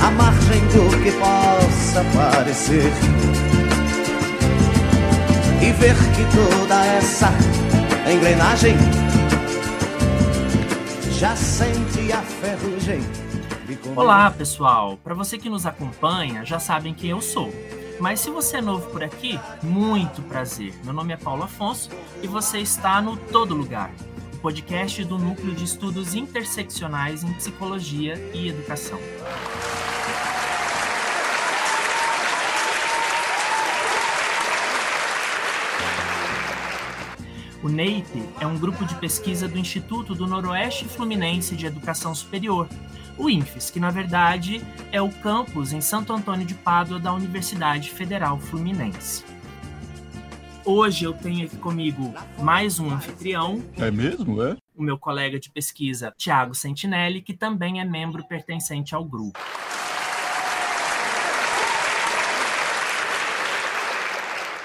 à margem do que possa parecer. E ver que toda essa engrenagem já sente a ferrugem. Olá, pessoal! Para você que nos acompanha, já sabem quem eu sou. Mas se você é novo por aqui, muito prazer. Meu nome é Paulo Afonso e você está no Todo Lugar, o podcast do Núcleo de Estudos Interseccionais em Psicologia e Educação. O NEIP é um grupo de pesquisa do Instituto do Noroeste Fluminense de Educação Superior, o INFES, que na verdade é o campus em Santo Antônio de Pádua da Universidade Federal Fluminense. Hoje eu tenho aqui comigo mais um anfitrião. É mesmo, é? O meu colega de pesquisa, Tiago Sentinelli, que também é membro pertencente ao grupo.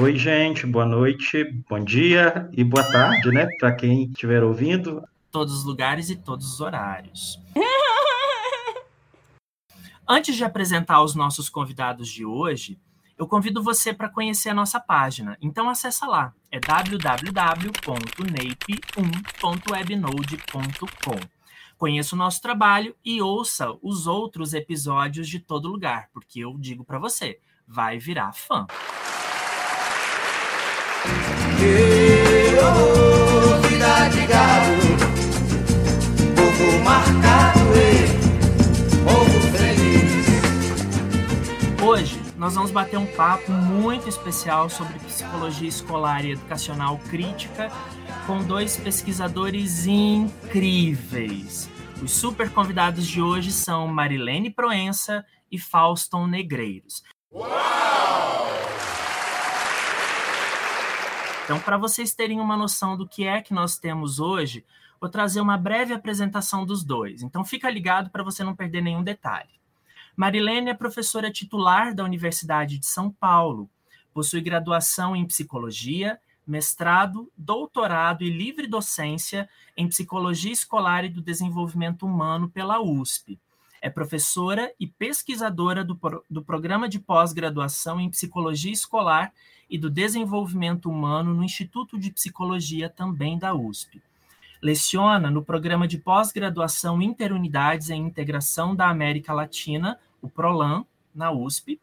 Oi, gente, boa noite, bom dia e boa tarde, né? Para quem estiver ouvindo. Todos os lugares e todos os horários. Antes de apresentar os nossos convidados de hoje, eu convido você para conhecer a nossa página. Então acessa lá, é www.nape1.webnode.com. Conheça o nosso trabalho e ouça os outros episódios de todo lugar, porque eu digo para você, vai virar fã. Vida de gado, povo marcado e povo feliz. Hoje nós vamos bater um papo muito especial sobre psicologia escolar e educacional crítica com dois pesquisadores incríveis. Os super convidados de hoje são Marilene Proença e Fauston Negreiros. Uau! Então, para vocês terem uma noção do que é que nós temos hoje, vou trazer uma breve apresentação dos dois. Então, fica ligado para você não perder nenhum detalhe. Marilene é professora titular da Universidade de São Paulo, possui graduação em psicologia, mestrado, doutorado e livre docência em psicologia escolar e do desenvolvimento humano pela USP. É professora e pesquisadora do, do programa de pós-graduação em psicologia escolar e do Desenvolvimento Humano no Instituto de Psicologia também da USP. Leciona no programa de pós-graduação Interunidades em Integração da América Latina, o PROLAN, na USP,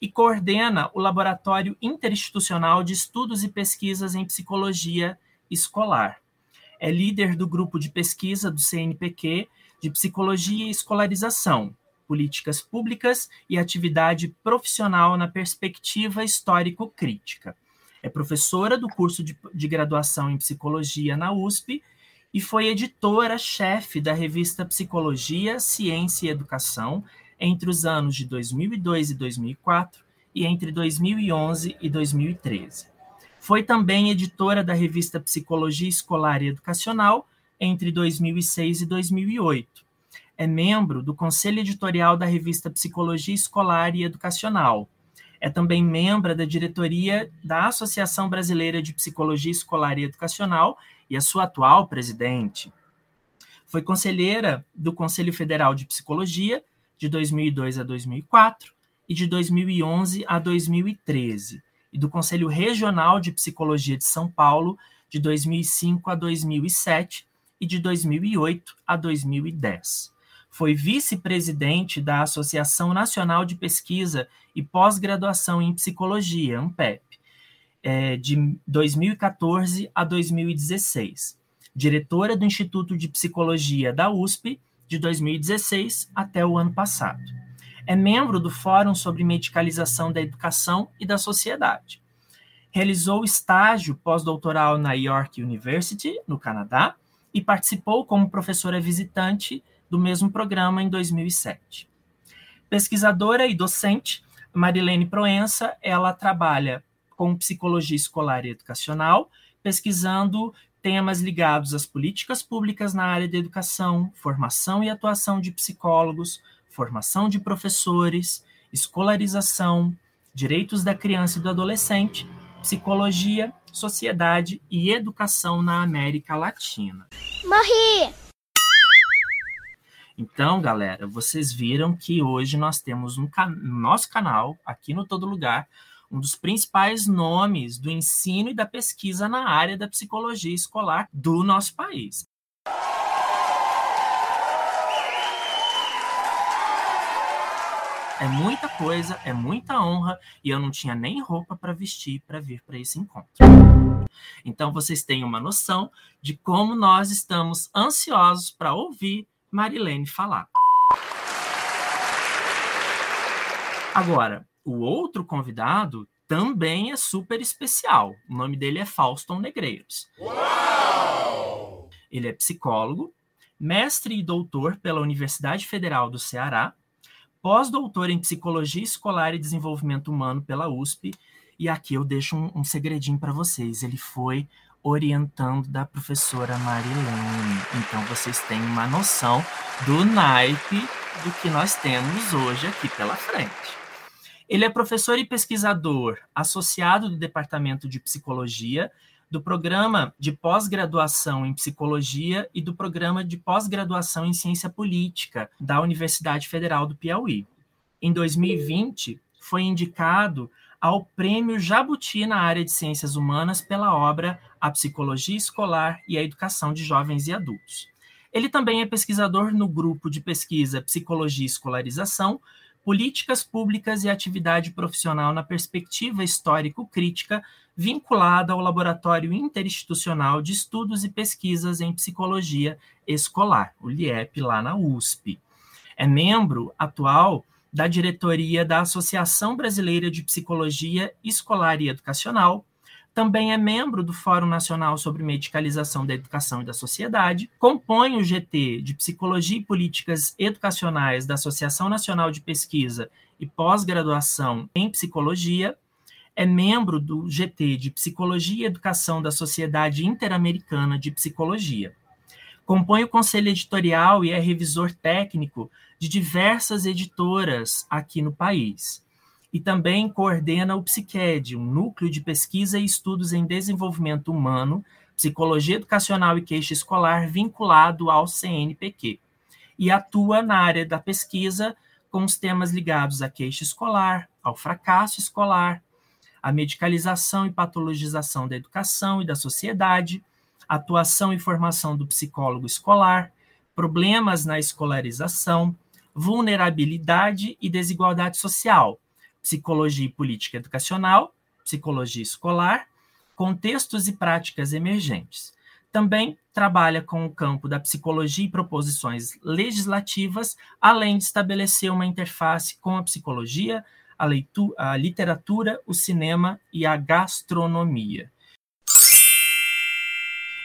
e coordena o Laboratório Interinstitucional de Estudos e Pesquisas em Psicologia Escolar. É líder do grupo de pesquisa do CNPq de Psicologia e Escolarização, políticas públicas e atividade profissional na perspectiva histórico-crítica. É professora do curso de, de graduação em psicologia na USP e foi editora-chefe da revista Psicologia, Ciência e Educação entre os anos de 2002 e 2004 e entre 2011 e 2013. Foi também editora da revista Psicologia Escolar e Educacional entre 2006 e 2008 é membro do conselho editorial da revista Psicologia Escolar e Educacional. É também membro da diretoria da Associação Brasileira de Psicologia Escolar e Educacional e a sua atual presidente. Foi conselheira do Conselho Federal de Psicologia de 2002 a 2004 e de 2011 a 2013, e do Conselho Regional de Psicologia de São Paulo de 2005 a 2007 e de 2008 a 2010. Foi vice-presidente da Associação Nacional de Pesquisa e Pós-Graduação em Psicologia, ANPEP, é, de 2014 a 2016. Diretora do Instituto de Psicologia da USP, de 2016 até o ano passado. É membro do Fórum sobre Medicalização da Educação e da Sociedade. Realizou estágio pós-doutoral na York University, no Canadá, e participou como professora visitante do mesmo programa em 2007. Pesquisadora e docente, Marilene Proença, ela trabalha com psicologia escolar e educacional, pesquisando temas ligados às políticas públicas na área da educação, formação e atuação de psicólogos, formação de professores, escolarização, direitos da criança e do adolescente, psicologia, sociedade e educação na América Latina. Morri! Então, galera, vocês viram que hoje nós temos um can no nosso canal, aqui no Todo Lugar, um dos principais nomes do ensino e da pesquisa na área da psicologia escolar do nosso país. É muita coisa, é muita honra e eu não tinha nem roupa para vestir para vir para esse encontro. Então vocês têm uma noção de como nós estamos ansiosos para ouvir Marilene falar. Agora, o outro convidado também é super especial. O nome dele é Fauston Negreiros. Uau! Ele é psicólogo, mestre e doutor pela Universidade Federal do Ceará pós-doutor em Psicologia Escolar e Desenvolvimento Humano pela USP. E aqui eu deixo um, um segredinho para vocês. Ele foi orientando da professora Marilene. Então vocês têm uma noção do naipe do que nós temos hoje aqui pela frente. Ele é professor e pesquisador associado do Departamento de Psicologia, do Programa de Pós-Graduação em Psicologia e do Programa de Pós-Graduação em Ciência Política da Universidade Federal do Piauí. Em 2020, foi indicado ao Prêmio Jabuti na área de Ciências Humanas pela obra A Psicologia Escolar e a Educação de Jovens e Adultos. Ele também é pesquisador no grupo de pesquisa Psicologia e Escolarização, Políticas Públicas e Atividade Profissional na Perspectiva Histórico-Crítica vinculada ao Laboratório Interinstitucional de Estudos e Pesquisas em Psicologia Escolar, o LIEP, lá na USP. É membro atual da diretoria da Associação Brasileira de Psicologia Escolar e Educacional, também é membro do Fórum Nacional sobre Medicalização da Educação e da Sociedade, compõe o GT de Psicologia e Políticas Educacionais da Associação Nacional de Pesquisa e Pós-Graduação em Psicologia é membro do GT de Psicologia e Educação da Sociedade Interamericana de Psicologia. Compõe o conselho editorial e é revisor técnico de diversas editoras aqui no país. E também coordena o PsiquED, um núcleo de pesquisa e estudos em desenvolvimento humano, psicologia educacional e queixa escolar vinculado ao CNPq. E atua na área da pesquisa com os temas ligados à queixa escolar, ao fracasso escolar, a medicalização e patologização da educação e da sociedade, atuação e formação do psicólogo escolar, problemas na escolarização, vulnerabilidade e desigualdade social, psicologia e política educacional, psicologia escolar, contextos e práticas emergentes. Também trabalha com o campo da psicologia e proposições legislativas, além de estabelecer uma interface com a psicologia, a, leitura, a literatura, o cinema e a gastronomia.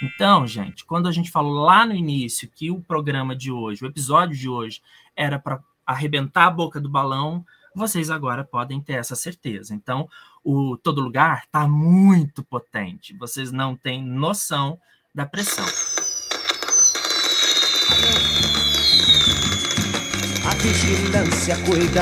Então, gente, quando a gente falou lá no início que o programa de hoje, o episódio de hoje, era para arrebentar a boca do balão, vocês agora podem ter essa certeza. Então, o Todo Lugar está muito potente. Vocês não têm noção da pressão. A vigilância cuida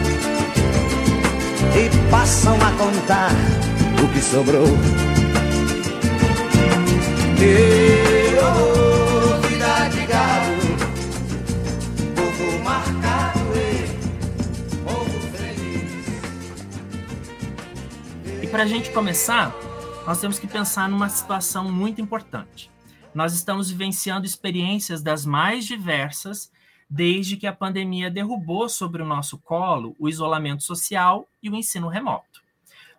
e passam a contar o que sobrou. E, oh, vida de gado, povo marcado e povo feliz. E para a gente começar, nós temos que pensar numa situação muito importante. Nós estamos vivenciando experiências das mais diversas desde que a pandemia derrubou sobre o nosso colo o isolamento social e o ensino remoto.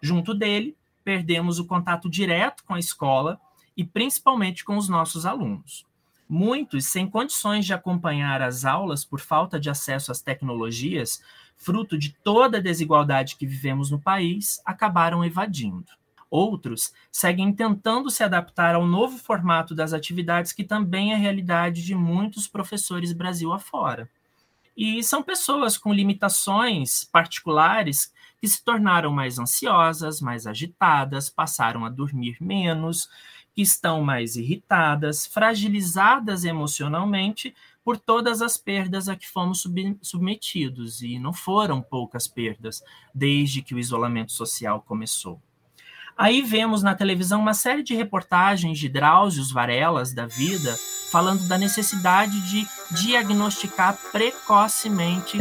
Junto dele, perdemos o contato direto com a escola e principalmente com os nossos alunos. Muitos, sem condições de acompanhar as aulas por falta de acesso às tecnologias, fruto de toda a desigualdade que vivemos no país, acabaram evadindo. Outros seguem tentando se adaptar ao novo formato das atividades, que também é realidade de muitos professores Brasil afora. E são pessoas com limitações particulares que se tornaram mais ansiosas, mais agitadas, passaram a dormir menos, que estão mais irritadas, fragilizadas emocionalmente por todas as perdas a que fomos sub submetidos, e não foram poucas perdas desde que o isolamento social começou. Aí vemos na televisão uma série de reportagens de Drauzio Varelas da vida falando da necessidade de diagnosticar precocemente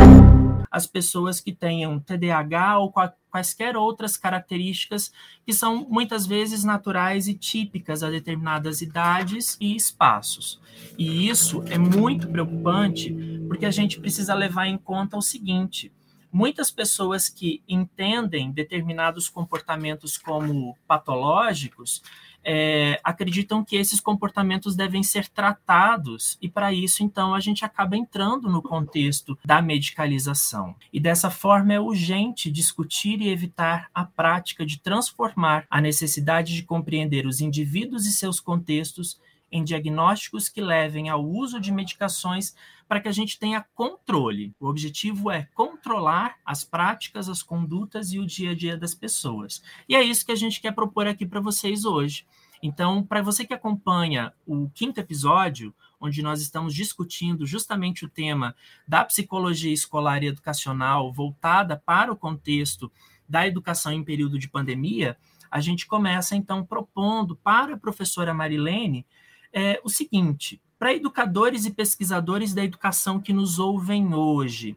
as pessoas que tenham TDAH ou quaisquer outras características que são muitas vezes naturais e típicas a determinadas idades e espaços. E isso é muito preocupante porque a gente precisa levar em conta o seguinte: muitas pessoas que entendem determinados comportamentos como patológicos é, acreditam que esses comportamentos devem ser tratados, e para isso, então, a gente acaba entrando no contexto da medicalização. E dessa forma é urgente discutir e evitar a prática de transformar a necessidade de compreender os indivíduos e seus contextos em diagnósticos que levem ao uso de medicações para que a gente tenha controle. O objetivo é controlar as práticas, as condutas e o dia a dia das pessoas. E é isso que a gente quer propor aqui para vocês hoje. Então, para você que acompanha o quinto episódio, onde nós estamos discutindo justamente o tema da psicologia escolar e educacional voltada para o contexto da educação em período de pandemia, a gente começa então propondo para a professora Marilene é o seguinte: para educadores e pesquisadores da educação que nos ouvem hoje,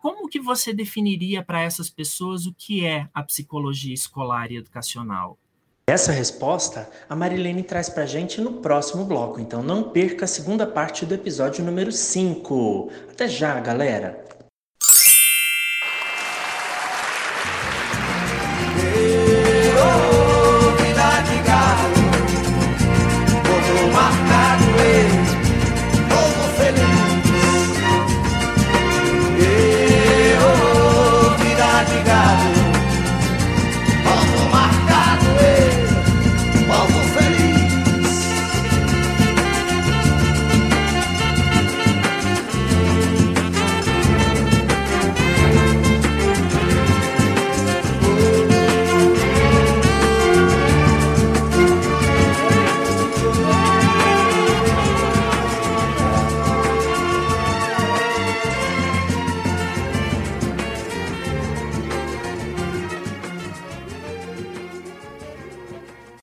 como que você definiria para essas pessoas o que é a psicologia escolar e educacional? Essa resposta a Marilene traz para a gente no próximo bloco, então não perca a segunda parte do episódio número 5. Até já, galera!